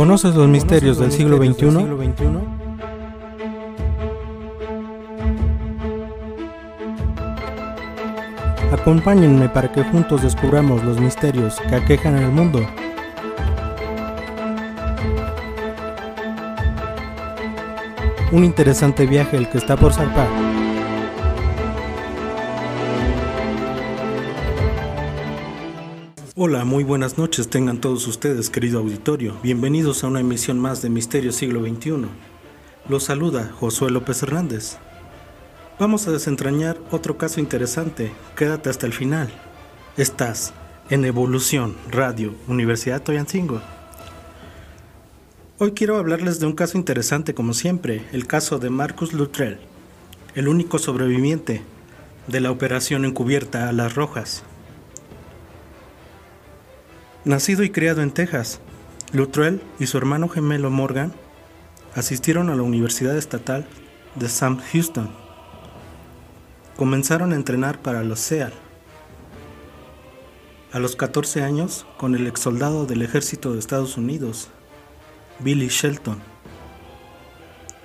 ¿Conoces los misterios del siglo XXI? Acompáñenme para que juntos descubramos los misterios que aquejan el mundo. Un interesante viaje el que está por zarpar. Hola, muy buenas noches tengan todos ustedes, querido auditorio. Bienvenidos a una emisión más de Misterio Siglo XXI. Los saluda Josué López Hernández. Vamos a desentrañar otro caso interesante. Quédate hasta el final. Estás en Evolución Radio, Universidad Toyancingo. Hoy quiero hablarles de un caso interesante como siempre, el caso de Marcus Luttrell, el único sobreviviente de la operación encubierta a las Rojas. Nacido y criado en Texas, Luttrell y su hermano gemelo Morgan asistieron a la Universidad Estatal de Sam Houston. Comenzaron a entrenar para los SEAL. A los 14 años, con el ex soldado del ejército de Estados Unidos, Billy Shelton,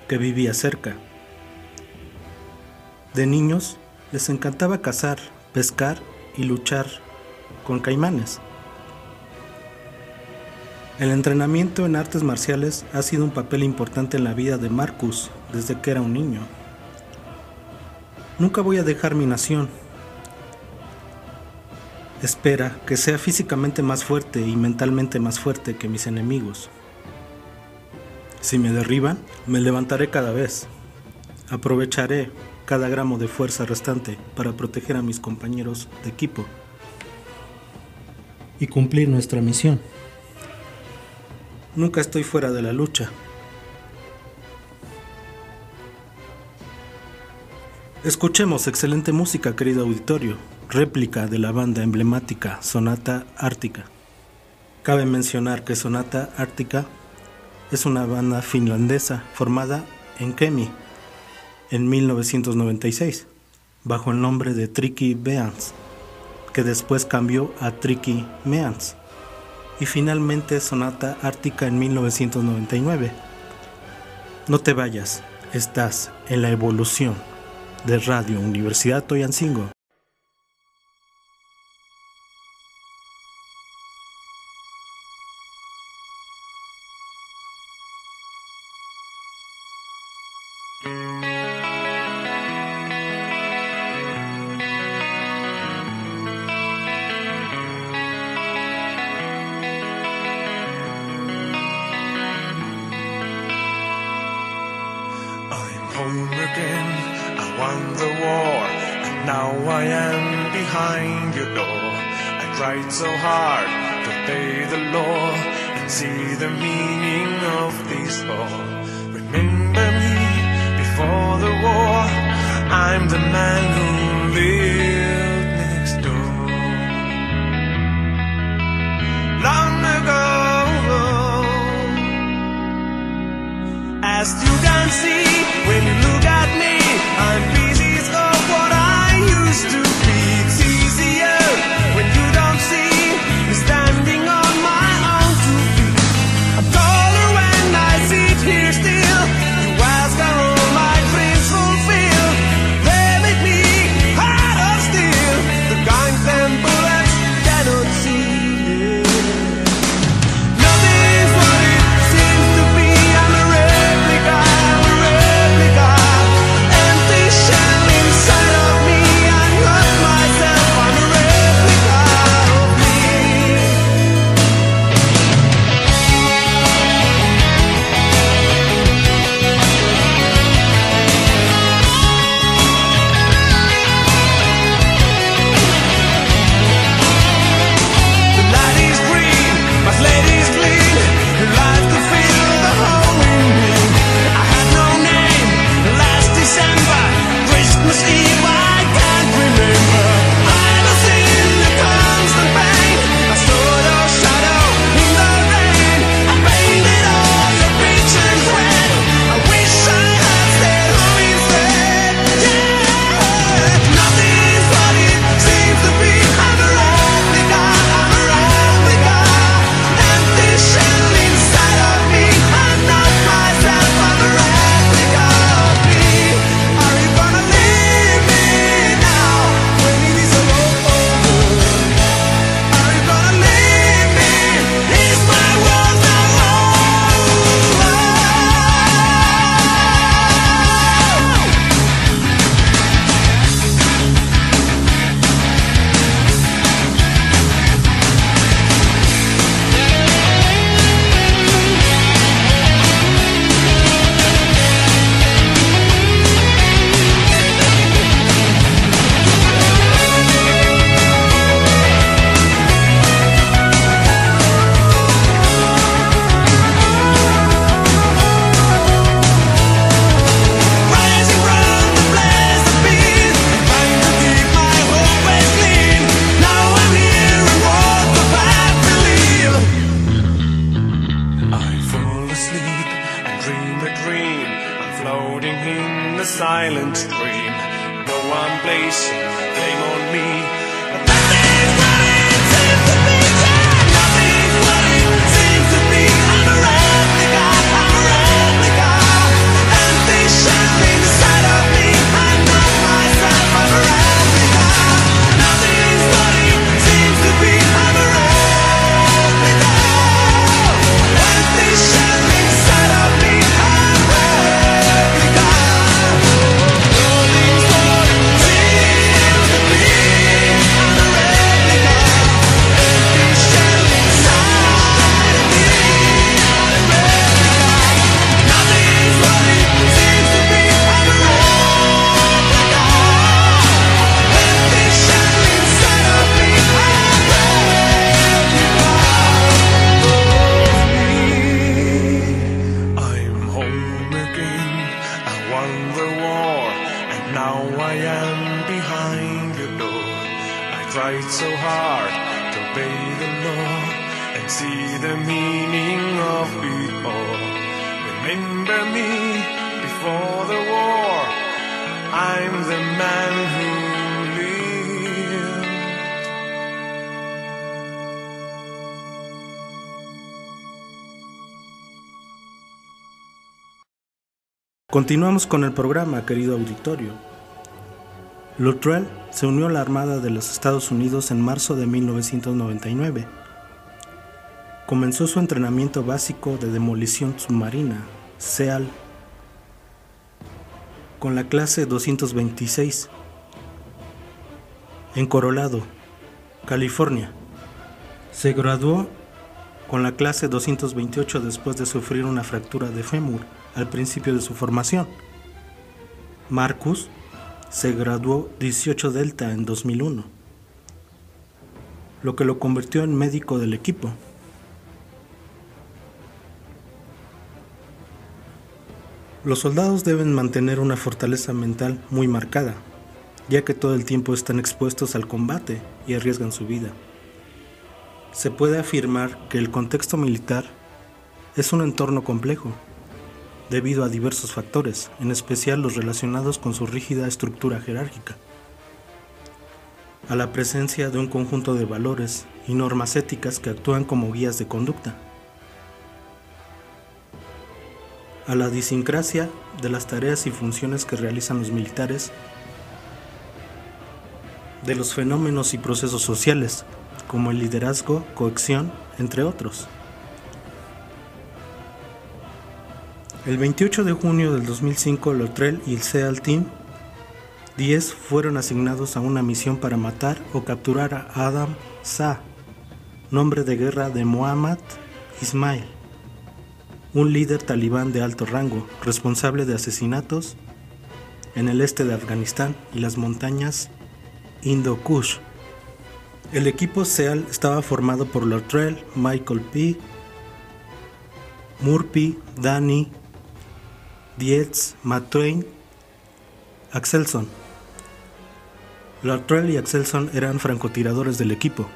que vivía cerca. De niños, les encantaba cazar, pescar y luchar con caimanes. El entrenamiento en artes marciales ha sido un papel importante en la vida de Marcus desde que era un niño. Nunca voy a dejar mi nación. Espera que sea físicamente más fuerte y mentalmente más fuerte que mis enemigos. Si me derriban, me levantaré cada vez. Aprovecharé cada gramo de fuerza restante para proteger a mis compañeros de equipo y cumplir nuestra misión. Nunca estoy fuera de la lucha. Escuchemos excelente música, querido auditorio, réplica de la banda emblemática Sonata Ártica. Cabe mencionar que Sonata Ártica es una banda finlandesa formada en Kemi en 1996 bajo el nombre de Tricky Beans, que después cambió a Tricky Means y finalmente Sonata Ártica en 1999. No te vayas, estás en la evolución de Radio Universidad Toyancingo. Now I am behind your door. I tried so hard to obey the law and see the meaning of this all. Remember me before the war. I'm the man who Continuamos con el programa, querido auditorio. Luttrell se unió a la Armada de los Estados Unidos en marzo de 1999. Comenzó su entrenamiento básico de demolición submarina, SEAL, con la clase 226 en Colorado, California. Se graduó con la clase 228 después de sufrir una fractura de fémur al principio de su formación. Marcus se graduó 18 Delta en 2001, lo que lo convirtió en médico del equipo. Los soldados deben mantener una fortaleza mental muy marcada, ya que todo el tiempo están expuestos al combate y arriesgan su vida. Se puede afirmar que el contexto militar es un entorno complejo, debido a diversos factores, en especial los relacionados con su rígida estructura jerárquica, a la presencia de un conjunto de valores y normas éticas que actúan como guías de conducta, a la disincrasia de las tareas y funciones que realizan los militares, de los fenómenos y procesos sociales, como el liderazgo, cohesión, entre otros. El 28 de junio del 2005, Lotrell y el SEAL Team 10 fueron asignados a una misión para matar o capturar a Adam Sa, nombre de guerra de Muhammad Ismail, un líder talibán de alto rango, responsable de asesinatos en el este de Afganistán y las montañas Indo-Kush. El equipo SEAL estaba formado por Luttrell, Michael P., Murphy, Danny, Dietz, Matt Twain, Axelson. Luttrell y Axelson eran francotiradores del equipo.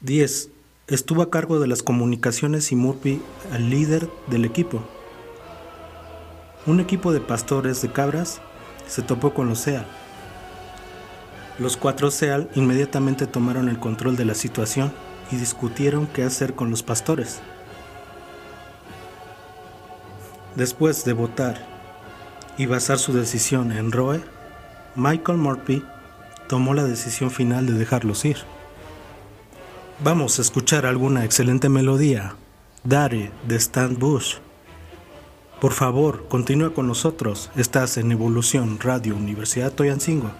10. Estuvo a cargo de las comunicaciones y Murphy el líder del equipo. Un equipo de pastores de cabras se topó con los SEAL. Los cuatro SEAL inmediatamente tomaron el control de la situación y discutieron qué hacer con los pastores. Después de votar y basar su decisión en Roe, Michael Murphy tomó la decisión final de dejarlos ir. Vamos a escuchar alguna excelente melodía, Dare de Stan Bush. Por favor, continúa con nosotros. Estás en Evolución Radio Universidad Toyancingo.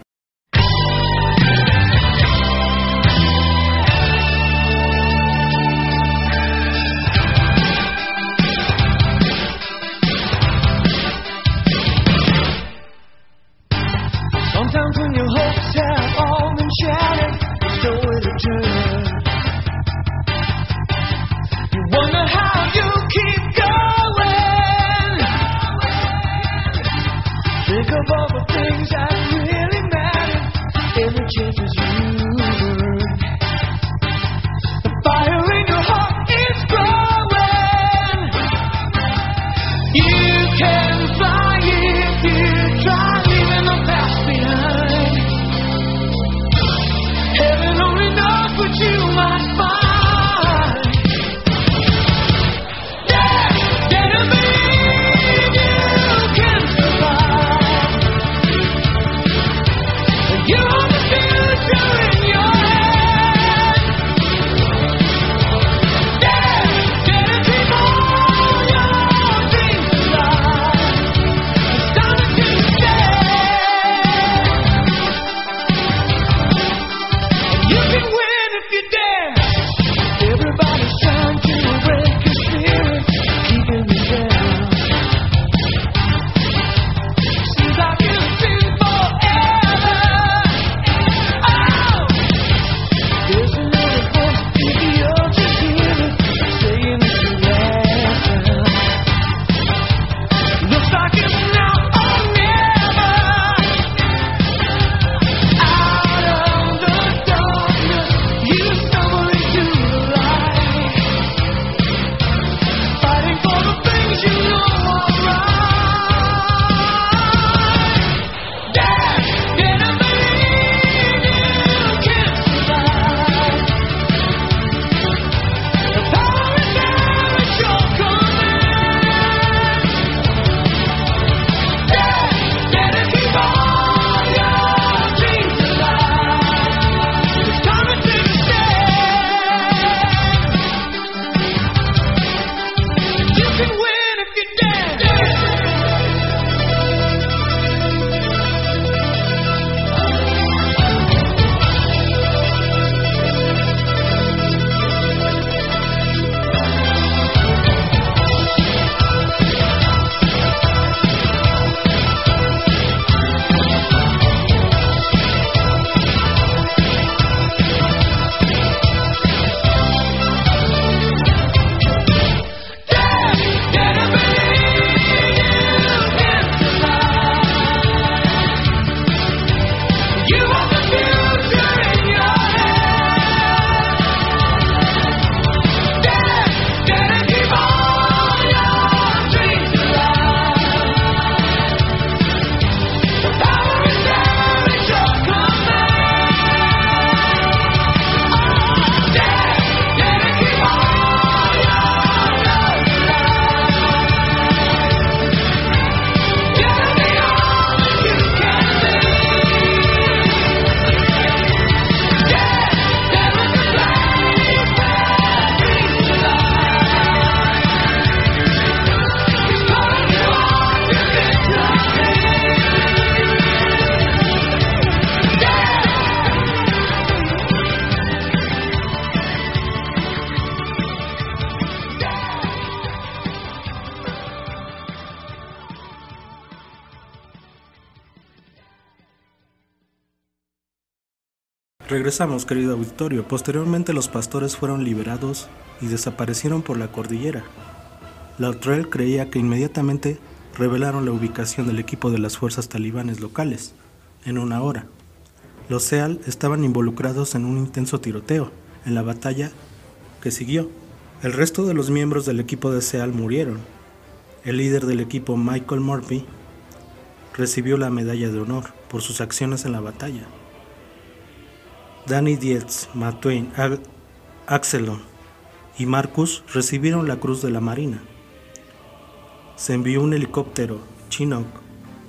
Regresamos, querido auditorio. Posteriormente los pastores fueron liberados y desaparecieron por la cordillera. Lautrell creía que inmediatamente revelaron la ubicación del equipo de las fuerzas talibanes locales, en una hora. Los SEAL estaban involucrados en un intenso tiroteo en la batalla que siguió. El resto de los miembros del equipo de SEAL murieron. El líder del equipo, Michael Murphy, recibió la medalla de honor por sus acciones en la batalla. Danny Dietz, Matt Twain, Axelon y Marcus recibieron la Cruz de la Marina. Se envió un helicóptero Chinook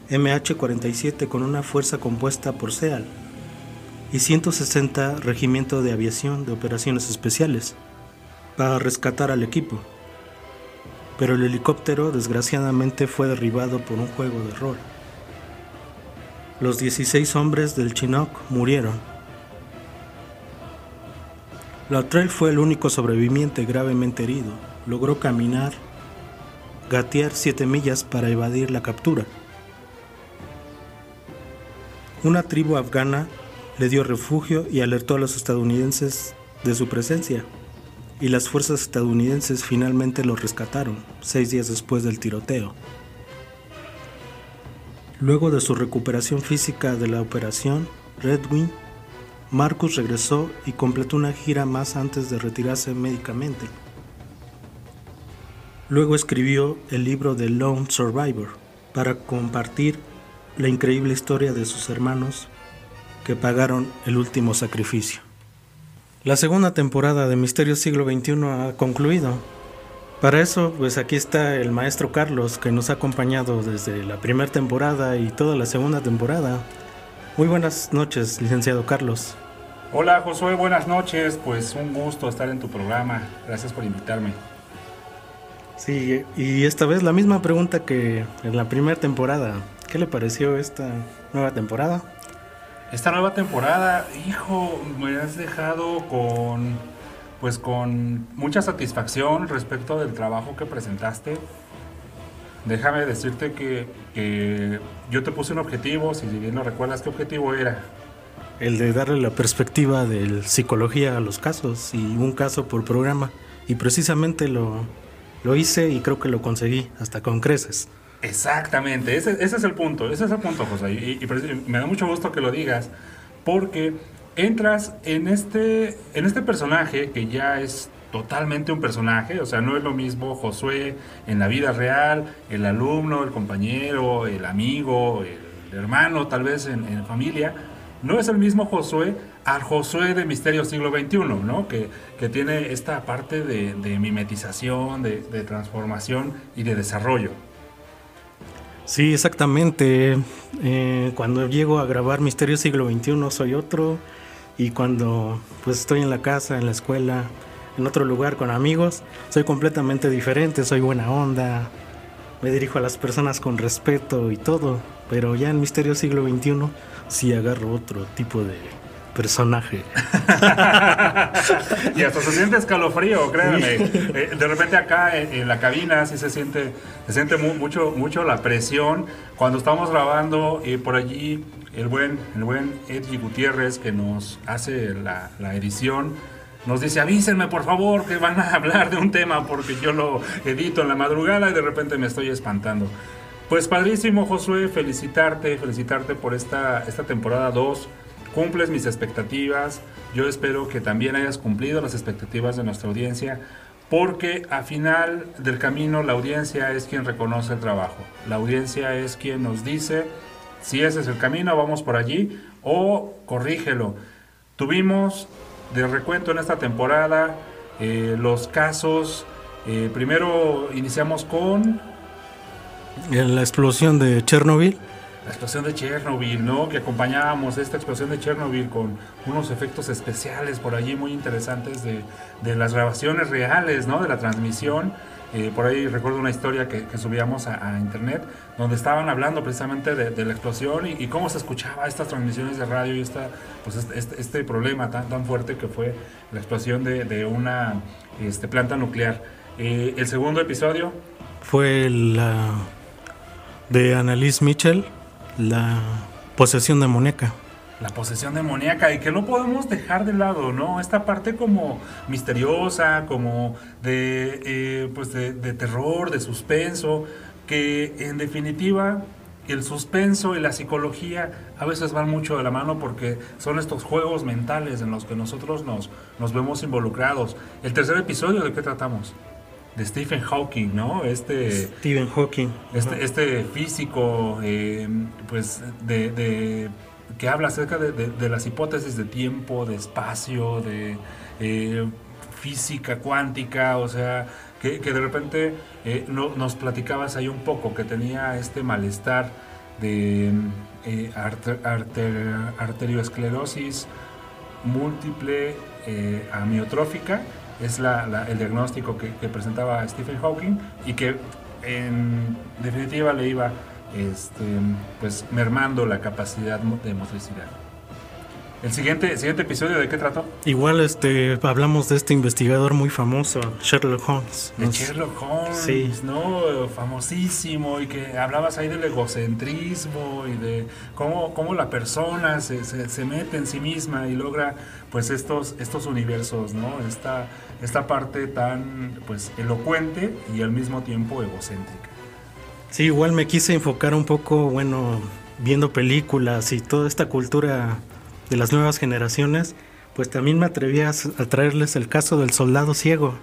MH-47 con una fuerza compuesta por SEAL y 160 Regimiento de Aviación de Operaciones Especiales para rescatar al equipo. Pero el helicóptero desgraciadamente fue derribado por un juego de rol. Los 16 hombres del Chinook murieron. Lautrell fue el único sobreviviente gravemente herido. Logró caminar, gatear 7 millas para evadir la captura. Una tribu afgana le dio refugio y alertó a los estadounidenses de su presencia, y las fuerzas estadounidenses finalmente lo rescataron seis días después del tiroteo. Luego de su recuperación física de la operación Red Wing, Marcus regresó y completó una gira más antes de retirarse médicamente. Luego escribió el libro The Lone Survivor para compartir la increíble historia de sus hermanos que pagaron el último sacrificio. La segunda temporada de Misterio Siglo XXI ha concluido. Para eso, pues aquí está el maestro Carlos que nos ha acompañado desde la primera temporada y toda la segunda temporada. Muy buenas noches, licenciado Carlos. Hola Josué, buenas noches. Pues un gusto estar en tu programa. Gracias por invitarme. Sí, y esta vez la misma pregunta que en la primera temporada. ¿Qué le pareció esta nueva temporada? Esta nueva temporada, hijo, me has dejado con pues con mucha satisfacción respecto del trabajo que presentaste. Déjame decirte que, que yo te puse un objetivo, si bien no recuerdas qué objetivo era. El de darle la perspectiva de psicología a los casos y un caso por programa. Y precisamente lo, lo hice y creo que lo conseguí, hasta con creces. Exactamente, ese, ese es el punto, ese es el punto, José. Y, y me da mucho gusto que lo digas, porque entras en este, en este personaje que ya es totalmente un personaje, o sea, no es lo mismo Josué en la vida real, el alumno, el compañero, el amigo, el hermano, tal vez en, familia. No es el mismo Josué al Josué de Misterio Siglo XXI, ¿no? Que, que tiene esta parte de, mimetización, de, de transformación y de desarrollo. Sí, exactamente. Eh, cuando llego a grabar Misterio Siglo XXI soy otro y cuando pues estoy en la casa, en la escuela, en otro lugar con amigos, soy completamente diferente, soy buena onda, me dirijo a las personas con respeto y todo, pero ya en Misterio Siglo XXI sí agarro otro tipo de personaje. y hasta se siente escalofrío, créanme. Eh, de repente acá en, en la cabina sí se siente, se siente mu- mucho, mucho la presión. Cuando estamos grabando y por allí el buen, el buen Edgy Gutiérrez que nos hace la, la edición. Nos dice, avísenme por favor que van a hablar de un tema porque yo lo edito en la madrugada y de repente me estoy espantando. Pues padrísimo Josué, felicitarte, felicitarte por esta, esta temporada 2 cumples mis expectativas. Yo espero que también hayas cumplido las expectativas de nuestra audiencia, porque a final del camino la audiencia es quien reconoce el trabajo. La audiencia es quien nos dice si ese es el camino, vamos por allí, o corrígelo. Tuvimos de recuento en esta temporada eh, los casos. eh, primero iniciamos con la explosión de Chernobyl, la explosión de Chernobyl, ¿no? Que acompañábamos esta explosión de Chernobyl con unos efectos especiales por allí muy interesantes de, de las grabaciones reales, ¿no? De la transmisión. Eh, por ahí recuerdo una historia que, subíamos a, internet donde estaban hablando precisamente de, de la explosión y, cómo se escuchaba estas transmisiones de radio y esta, pues este, este- este problema tan, tan fuerte que fue la explosión de, de una este, planta nuclear. Eh, el segundo episodio, fue la de Annalise Mitchell, la posesión demoníaca. La posesión demoníaca y que no podemos dejar de lado, ¿no? Esta parte como misteriosa, como de, eh, pues de, de terror, de suspenso, que en definitiva el suspenso y la psicología a veces van mucho de la mano porque son estos juegos mentales en los que nosotros nos, nos vemos involucrados. El tercer episodio, ¿de qué tratamos? De Stephen Hawking, ¿no? Este, Stephen Hawking. este, este físico, eh, pues, de, de- que habla acerca de, de- las hipótesis de tiempo, de espacio, de eh, física cuántica, o sea, que, de repente eh, no- nos platicabas ahí un poco, que tenía este malestar de eh, arte- arter- arterioesclerosis múltiple eh, amiotrófica, es la- el diagnóstico que presentaba Stephen Hawking y que en definitiva le iba este, pues, mermando la capacidad de motricidad. El siguiente, el siguiente episodio, ¿de qué trató? Igual este hablamos de este investigador muy famoso, Sherlock Holmes. De Nos- Sherlock Holmes, Sí. ¿no? Famosísimo, y que hablabas ahí del egocentrismo y de cómo, cómo la persona se, se- se mete en sí misma y logra pues estos, estos universos, ¿no? Esta, esta parte tan pues elocuente y al mismo tiempo egocéntrica. Sí, igual me quise enfocar un poco, bueno, viendo películas y toda esta cultura de las nuevas generaciones, pues también me atreví a, traerles el caso del soldado ciego.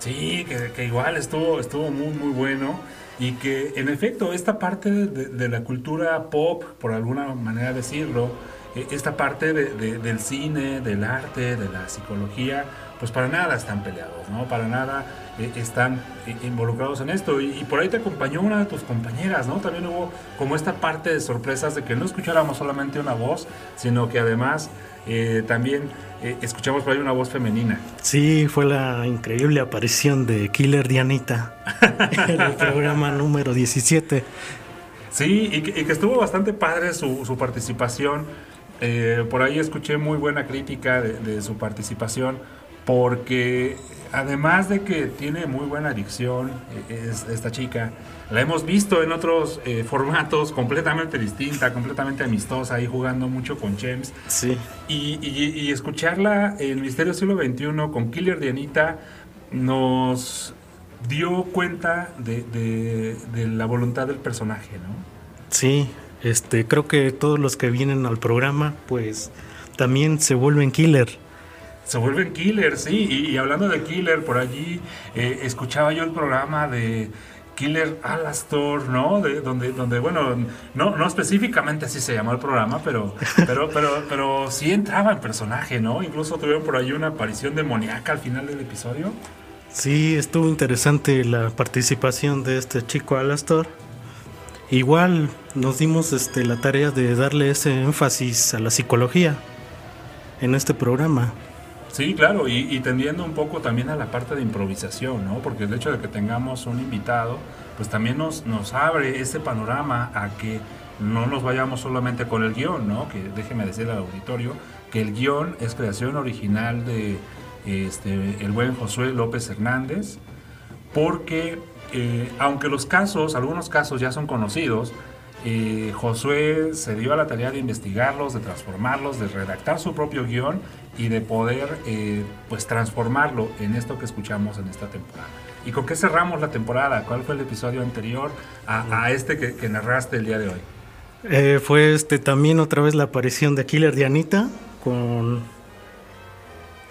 Sí, que, que igual estuvo, estuvo muy, muy bueno. Y que en efecto, esta parte de, de la cultura pop, por alguna manera decirlo, eh, esta parte de- de- del cine, del arte, de la psicología, pues para nada están peleados, ¿no? Para nada eh, están eh, involucrados en esto. Y, y por ahí te acompañó una de tus compañeras, ¿no? También hubo como esta parte de sorpresas de que no escucháramos solamente una voz, sino que además eh, también eh, escuchamos por ahí una voz femenina. Sí, fue la increíble aparición de Killer Dianita en el programa número 17. Sí, y que, y que estuvo bastante padre su, su participación. Eh, por ahí escuché muy buena crítica de, de su participación, porque además de que tiene muy buena adicción, eh, es, esta chica, la hemos visto en otros eh, formatos completamente distinta, completamente amistosa, ahí jugando mucho con Chems. Sí. Y, y- y escucharla en Misterio Siglo XXI con Killer Dianita nos dio cuenta de, de- de la voluntad del personaje, ¿no? Sí, este, creo que todos los que vienen al programa, pues también se vuelven killer. Se vuelven killer, sí. Y, y hablando de killer, por allí eh, escuchaba yo el programa de Killer Alastor, ¿no? De, donde, donde, bueno, no, no específicamente así se llamó el programa, pero, pero, pero, pero sí entraba en personaje, ¿no? Incluso tuvieron por ahí una aparición demoníaca al final del episodio. Sí, estuvo interesante la participación de este chico Alastor. Igual nos dimos este, la tarea de darle ese énfasis a la psicología en este programa. Sí, claro, y, tendiendo un poco también a la parte de improvisación, ¿no? Porque el hecho de que tengamos un invitado, pues también nos, abre ese panorama a que no nos vayamos solamente con el guion, ¿no? Que déjeme decir al auditorio que el guion es creación original de este, el buen Josué López Hernández, porque eh, aunque los casos, algunos casos ya son conocidos, Josué se dio a la tarea de investigarlos, de transformarlos, de redactar su propio guion y de poder eh, pues transformarlo en esto que escuchamos en esta temporada. ¿Y con qué cerramos la temporada? ¿Cuál fue el episodio anterior a, este que, que narraste el día de hoy? Eh, fue este también otra vez la aparición de Killer Dianita con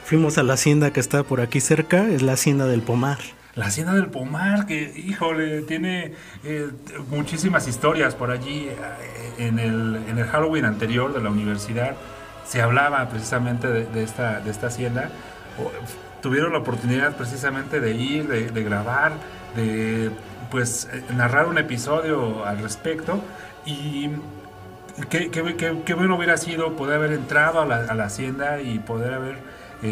fuimos a la hacienda que está por aquí cerca, es la hacienda del Pomar. La Hacienda del Pomar, que, híjole, tiene eh, muchísimas historias por allí. eh, En el, en el Halloween anterior de la universidad se hablaba precisamente de, esta, hacienda. Tuvieron la oportunidad precisamente de ir, de, grabar, de pues eh, narrar un episodio al respecto. Y qué, bueno hubiera sido poder haber entrado a la hacienda y poder haber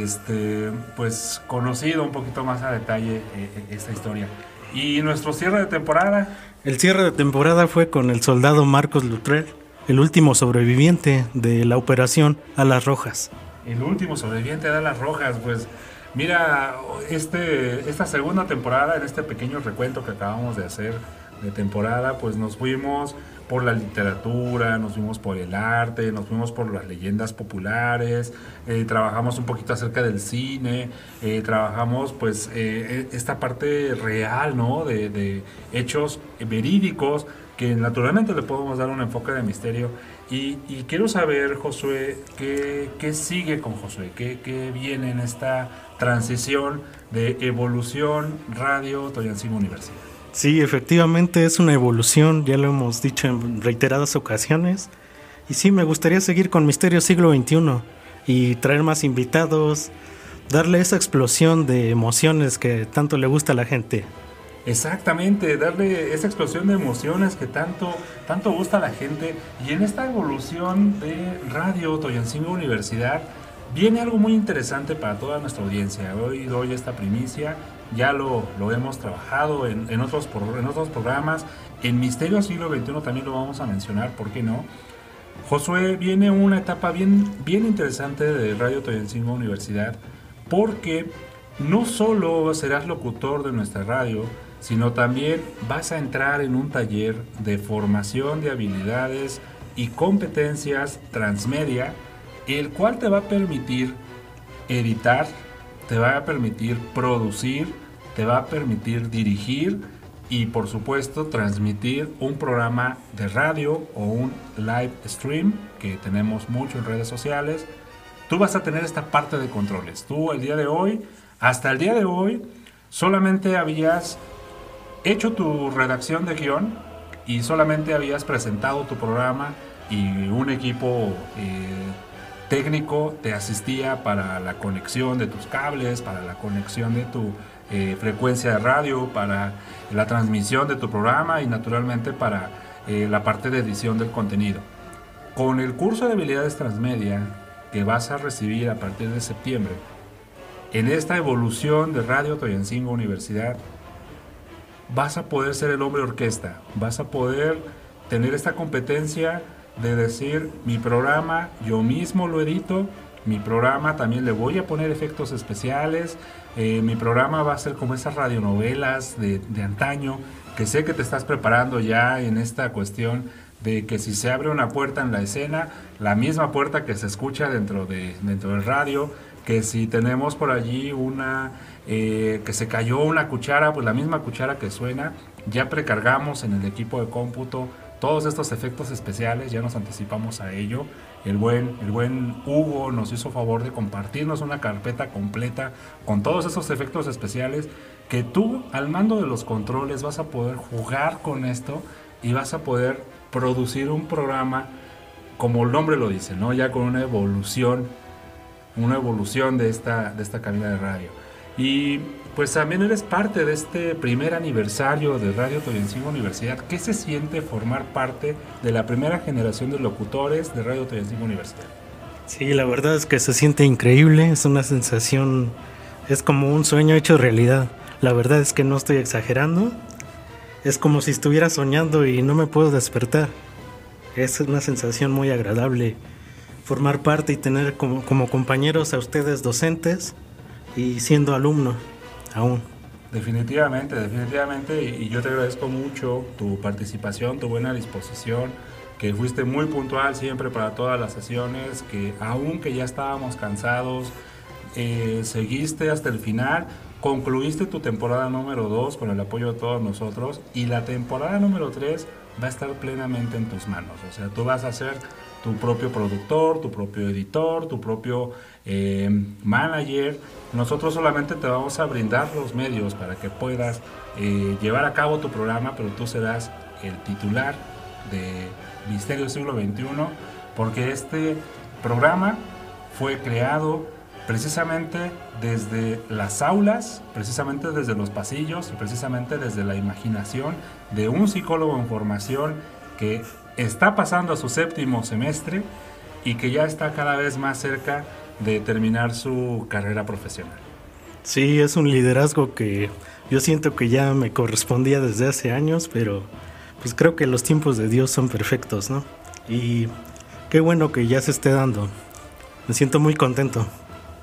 este, pues conocido un poquito más a detalle eh, eh, esta historia. Y nuestro cierre de temporada, El cierre de temporada fue con el soldado Marcos Luttrell, el último sobreviviente de la operación Alas Rojas. el último sobreviviente de las Rojas, pues mira, este, esta segunda temporada, en este pequeño recuento que acabamos de hacer de temporada, pues nos fuimos por la literatura, nos fuimos por el arte, nos fuimos por las leyendas populares, eh, trabajamos un poquito acerca del cine, eh, trabajamos pues eh, esta parte real, ¿no? De, de hechos verídicos que naturalmente le podemos dar un enfoque de misterio. Y, y quiero saber, Josué, ¿qué, qué sigue con Josué? ¿Qué, ¿Qué, viene en esta transición de evolución radio Toyancingo Universidad? Sí, efectivamente es una evolución, ya lo hemos dicho en reiteradas ocasiones. Y sí, me gustaría seguir con Misterio Siglo XXI y traer más invitados, darle esa explosión de emociones que tanto le gusta a la gente. Exactamente, darle esa explosión de emociones que tanto, tanto gusta a la gente. Y en esta evolución de Radio Toyancingo Universidad viene algo muy interesante para toda nuestra audiencia. Hoy doy esta primicia, ya lo, lo hemos trabajado en, en, otros, en otros programas. En Misterio Siglo XXI también lo vamos a mencionar, ¿por qué no? Josué, viene una etapa bien, bien interesante de Radio Toyancingo Universidad porque no solo serás locutor de nuestra radio, sino también vas a entrar en un taller de formación de habilidades y competencias transmedia, el cual te va a permitir editar, te va a permitir producir, te va a permitir dirigir y por supuesto transmitir un programa de radio o un live stream que tenemos mucho en redes sociales. Tú vas a tener esta parte de controles. Tú el día de hoy, hasta el día de hoy, solamente habías hecho tu redacción de guion y solamente habías presentado tu programa y un equipo eh, técnico te asistía para la conexión de tus cables, para la conexión de tu eh, frecuencia de radio, para la transmisión de tu programa y naturalmente para eh, la parte de edición del contenido. Con el curso de habilidades transmedia que vas a recibir a partir de septiembre, en esta evolución de Radio Toyancingo Universidad, vas a poder ser el hombre orquesta, vas a poder tener esta competencia de decir, mi programa yo mismo lo edito, mi programa también le voy a poner efectos especiales, eh, mi programa va a ser como esas radionovelas de, de antaño, que sé que te estás preparando ya en esta cuestión de que si se abre una puerta en la escena, la misma puerta que se escucha dentro, de, dentro del radio, que si tenemos por allí una, eh, que se cayó una cuchara, pues la misma cuchara que suena, ya precargamos en el equipo de cómputo todos estos efectos especiales, ya nos anticipamos a ello. El buen, el buen Hugo nos hizo favor de compartirnos una carpeta completa con todos esos efectos especiales que tú al mando de los controles vas a poder jugar con esto y vas a poder producir un programa como el nombre lo dice, ¿no? Ya con una evolución, una evolución de esta, de esta cabina de radio. Y pues también eres parte de este primer aniversario de Radio Toyancingo Universidad. ¿Qué se siente formar parte de la primera generación de locutores de Radio Toyancingo Universidad? Sí, la verdad es que se siente increíble, es una sensación, es como un sueño hecho realidad. La verdad es que no estoy exagerando, es como si estuviera soñando y no me puedo despertar. Es una sensación muy agradable formar parte y tener como, como compañeros a ustedes docentes y siendo alumno aún. Definitivamente, definitivamente, y yo te agradezco mucho tu participación, tu buena disposición, que fuiste muy puntual siempre para todas las sesiones, que aunque ya estábamos cansados, eh, seguiste hasta el final, concluiste tu temporada número 2 con el apoyo de todos nosotros y la temporada número 3 va a estar plenamente en tus manos, o sea, tú vas a ser tu propio productor, tu propio editor, tu propio eh, manager. Nosotros solamente te vamos a brindar los medios para que puedas eh, llevar a cabo tu programa, pero tú serás el titular de Misterio Siglo XXI, porque este programa fue creado precisamente desde las aulas, precisamente desde los pasillos y precisamente desde la imaginación de un psicólogo en formación que está pasando a su séptimo semestre y que ya está cada vez más cerca de terminar su carrera profesional. Sí, es un liderazgo que yo siento que ya me correspondía desde hace años, pero pues creo que los tiempos de Dios son perfectos, ¿no? Y qué bueno que ya se esté dando. Me siento muy contento.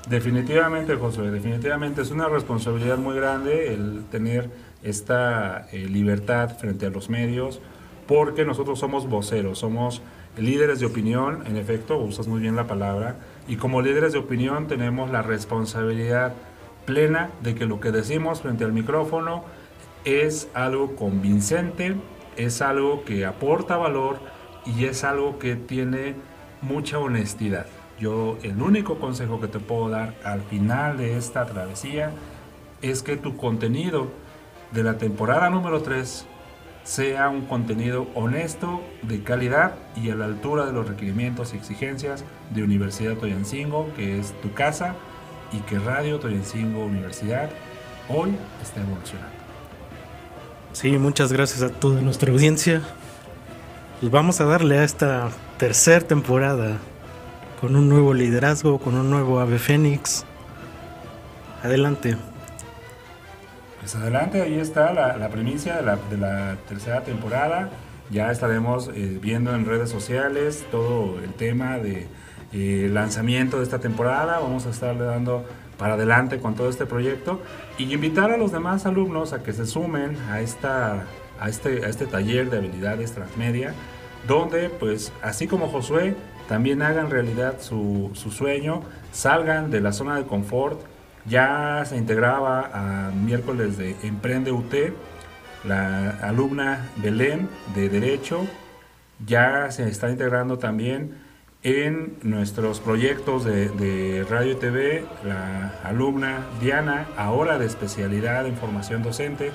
Definitivamente, José, definitivamente es una responsabilidad muy grande el tener esta eh, libertad frente a los medios, porque nosotros somos voceros, somos líderes de opinión, en efecto, usas muy bien la palabra, y como líderes de opinión tenemos la responsabilidad plena de que lo que decimos frente al micrófono es algo convincente, es algo que aporta valor y es algo que tiene mucha honestidad. Yo el único consejo que te puedo dar al final de esta travesía es que tu contenido de la temporada número 3 sea un contenido honesto, de calidad y a la altura de los requerimientos y exigencias de Universidad Toyancingo, que es tu casa, y que Radio Toyancingo Universidad hoy está evolucionando. Sí, muchas gracias a toda nuestra audiencia. Pues vamos a darle a esta tercera temporada con un nuevo liderazgo, con un nuevo Ave Fénix. Adelante. Pues adelante, ahí está la, la primicia de la, de la tercera temporada. Ya estaremos eh, viendo en redes sociales todo el tema de eh, lanzamiento de esta temporada. Vamos a estarle dando para adelante con todo este proyecto y invitar a los demás alumnos a que se sumen a, esta, a, este, a este taller de habilidades transmedia, donde pues así como Josué, también hagan realidad su, su sueño, salgan de la zona de confort, ya se integraba a miércoles de Emprende UT, la alumna Belén de Derecho, ya se está integrando también en nuestros proyectos de, de, Radio y TV, la alumna Diana, ahora de especialidad en formación docente.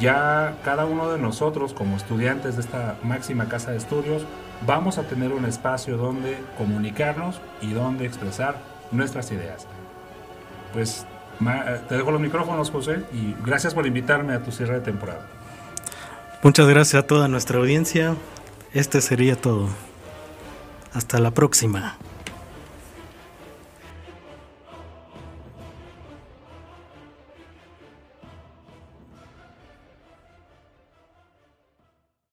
Ya cada uno de nosotros como estudiantes de esta máxima casa de estudios vamos a tener un espacio donde comunicarnos y donde expresar nuestras ideas. Pues te dejo los micrófonos, José, y gracias por invitarme a tu cierre de temporada. Muchas gracias a toda nuestra audiencia. Este sería todo. Hasta la próxima.